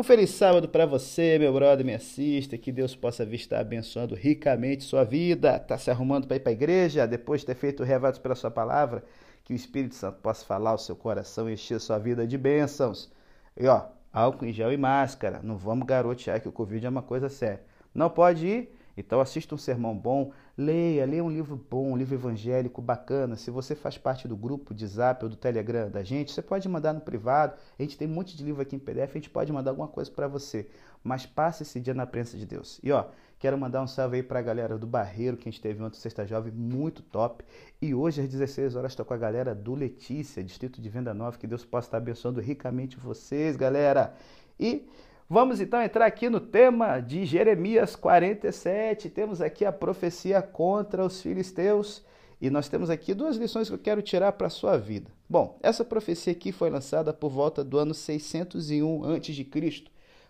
Um feliz sábado para você, meu brother, me assista, que Deus possa vir estar abençoando ricamente sua vida. Tá se arrumando para ir para a igreja depois de ter feito o revados pela sua palavra, que o Espírito Santo possa falar ao seu coração e encher sua vida de bênçãos. E ó, álcool em gel e máscara. Não vamos garotear que o Covid é uma coisa séria. Não pode ir? Então assista um sermão bom, leia, leia um livro bom, um livro evangélico bacana. Se você faz parte do grupo de Zap ou do Telegram da gente, você pode mandar no privado. A gente tem um monte de livro aqui em PDF, a gente pode mandar alguma coisa para você. Mas passe esse dia na presença de Deus. E ó, quero mandar um salve aí para a galera do Barreiro, que a gente teve ontem Sexta Jovem, muito top. E hoje às 16 horas estou com a galera do Letícia, Distrito de Venda Nova. Que Deus possa estar abençoando ricamente vocês, galera. E Vamos então entrar aqui no tema de Jeremias 47. Temos aqui a profecia contra os filisteus e nós temos aqui duas lições que eu quero tirar para a sua vida. Bom, essa profecia aqui foi lançada por volta do ano 601 a.C.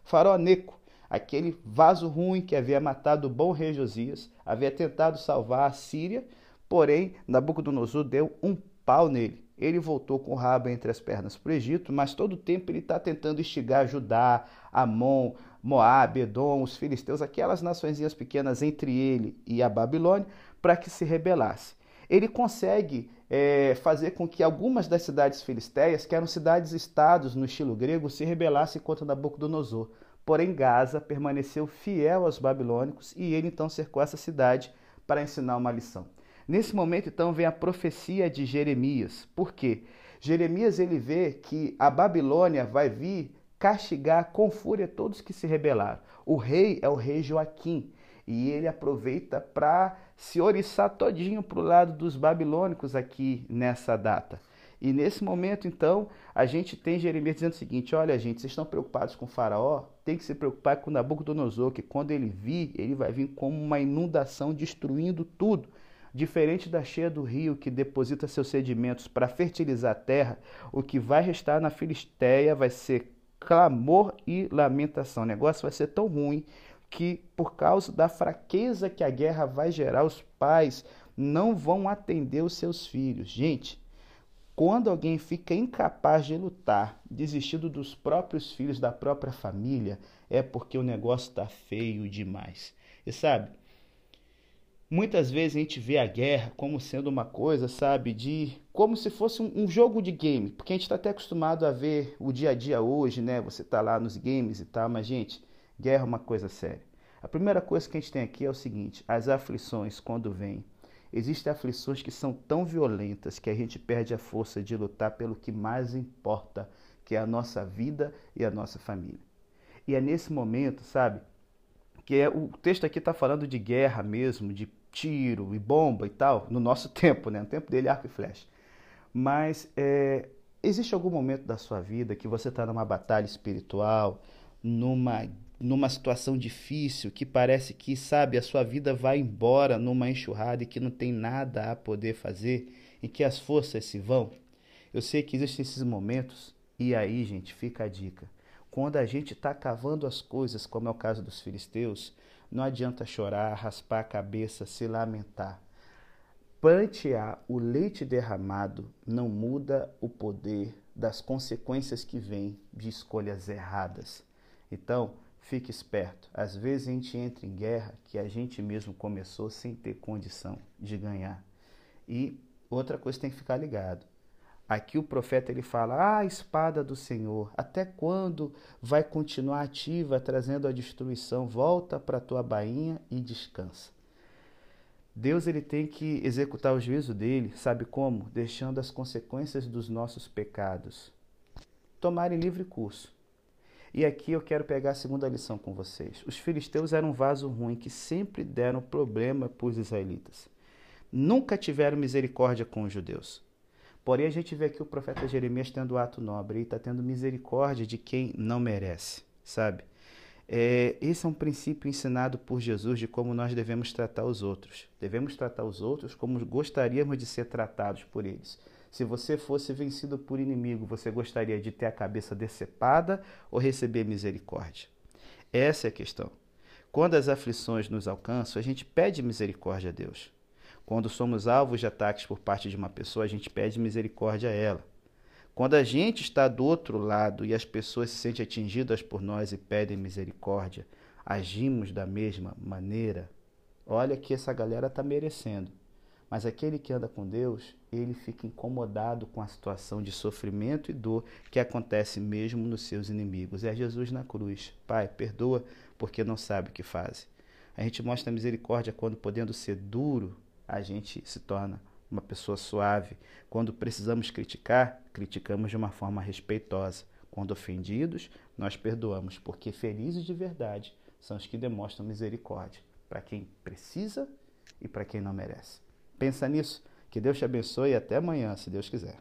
Faraó Neco, aquele vaso ruim que havia matado o bom rei Josias, havia tentado salvar a Síria, porém Nabucodonosor deu um pau nele ele voltou com o rabo entre as pernas para o Egito, mas todo o tempo ele está tentando instigar Judá, Amon, Moab, Edom, os filisteus, aquelas nações pequenas entre ele e a Babilônia, para que se rebelasse. Ele consegue é, fazer com que algumas das cidades filisteias, que eram cidades-estados no estilo grego, se rebelassem contra Nabucodonosor. Porém, Gaza permaneceu fiel aos babilônicos e ele então cercou essa cidade para ensinar uma lição. Nesse momento, então, vem a profecia de Jeremias. Por quê? Jeremias ele vê que a Babilônia vai vir castigar com fúria todos que se rebelaram. O rei é o rei Joaquim e ele aproveita para se oriçar todinho para o lado dos babilônicos aqui nessa data. E nesse momento, então, a gente tem Jeremias dizendo o seguinte: olha, gente, vocês estão preocupados com o Faraó? Tem que se preocupar com Nabucodonosor, que quando ele vir, ele vai vir como uma inundação, destruindo tudo. Diferente da cheia do rio que deposita seus sedimentos para fertilizar a terra, o que vai restar na Filisteia vai ser clamor e lamentação. O negócio vai ser tão ruim que, por causa da fraqueza que a guerra vai gerar, os pais não vão atender os seus filhos. Gente, quando alguém fica incapaz de lutar, desistindo dos próprios filhos, da própria família, é porque o negócio está feio demais. E sabe, Muitas vezes a gente vê a guerra como sendo uma coisa, sabe, de como se fosse um, jogo de game, porque a gente está até acostumado a ver o dia a dia hoje, né? Você está lá nos games e tal, mas gente, guerra é uma coisa séria. A primeira coisa que a gente tem aqui é o seguinte: as aflições quando vêm, existem aflições que são tão violentas que a gente perde a força de lutar pelo que mais importa, que é a nossa vida e a nossa família. E é nesse momento, sabe, que é, o texto aqui está falando de guerra mesmo, de tiro e bomba e tal, no nosso tempo, né? no tempo dele, arco e flecha. Mas é, existe algum momento da sua vida que você está numa batalha espiritual, numa, numa situação difícil, que parece que, sabe, a sua vida vai embora numa enxurrada e que não tem nada a poder fazer, e que as forças se vão? Eu sei que existem esses momentos, e aí, gente, fica a dica. Quando a gente está cavando as coisas, como é o caso dos filisteus, não adianta chorar, raspar a cabeça, se lamentar. Plantear o leite derramado não muda o poder das consequências que vêm de escolhas erradas. Então, fique esperto. Às vezes a gente entra em guerra que a gente mesmo começou sem ter condição de ganhar. E outra coisa tem que ficar ligado. Aqui o profeta ele fala: "Ah, espada do Senhor, até quando vai continuar ativa trazendo a destruição? Volta para a tua bainha e descansa." Deus ele tem que executar o juízo dele, sabe como? Deixando as consequências dos nossos pecados tomarem livre curso. E aqui eu quero pegar a segunda lição com vocês. Os filisteus eram um vaso ruim que sempre deram problema para os israelitas. Nunca tiveram misericórdia com os judeus. Porém, a gente vê aqui o profeta Jeremias tendo ato nobre e está tendo misericórdia de quem não merece, sabe? É, esse é um princípio ensinado por Jesus de como nós devemos tratar os outros. Devemos tratar os outros como gostaríamos de ser tratados por eles. Se você fosse vencido por inimigo, você gostaria de ter a cabeça decepada ou receber misericórdia? Essa é a questão. Quando as aflições nos alcançam, a gente pede misericórdia a Deus. Quando somos alvos de ataques por parte de uma pessoa, a gente pede misericórdia a ela. Quando a gente está do outro lado e as pessoas se sentem atingidas por nós e pedem misericórdia, agimos da mesma maneira? Olha que essa galera está merecendo. Mas aquele que anda com Deus, ele fica incomodado com a situação de sofrimento e dor que acontece mesmo nos seus inimigos. É Jesus na cruz. Pai, perdoa porque não sabe o que faz. A gente mostra misericórdia quando, podendo ser duro, a gente se torna uma pessoa suave. Quando precisamos criticar, criticamos de uma forma respeitosa. Quando ofendidos, nós perdoamos, porque felizes de verdade são os que demonstram misericórdia para quem precisa e para quem não merece. Pensa nisso. Que Deus te abençoe e até amanhã, se Deus quiser.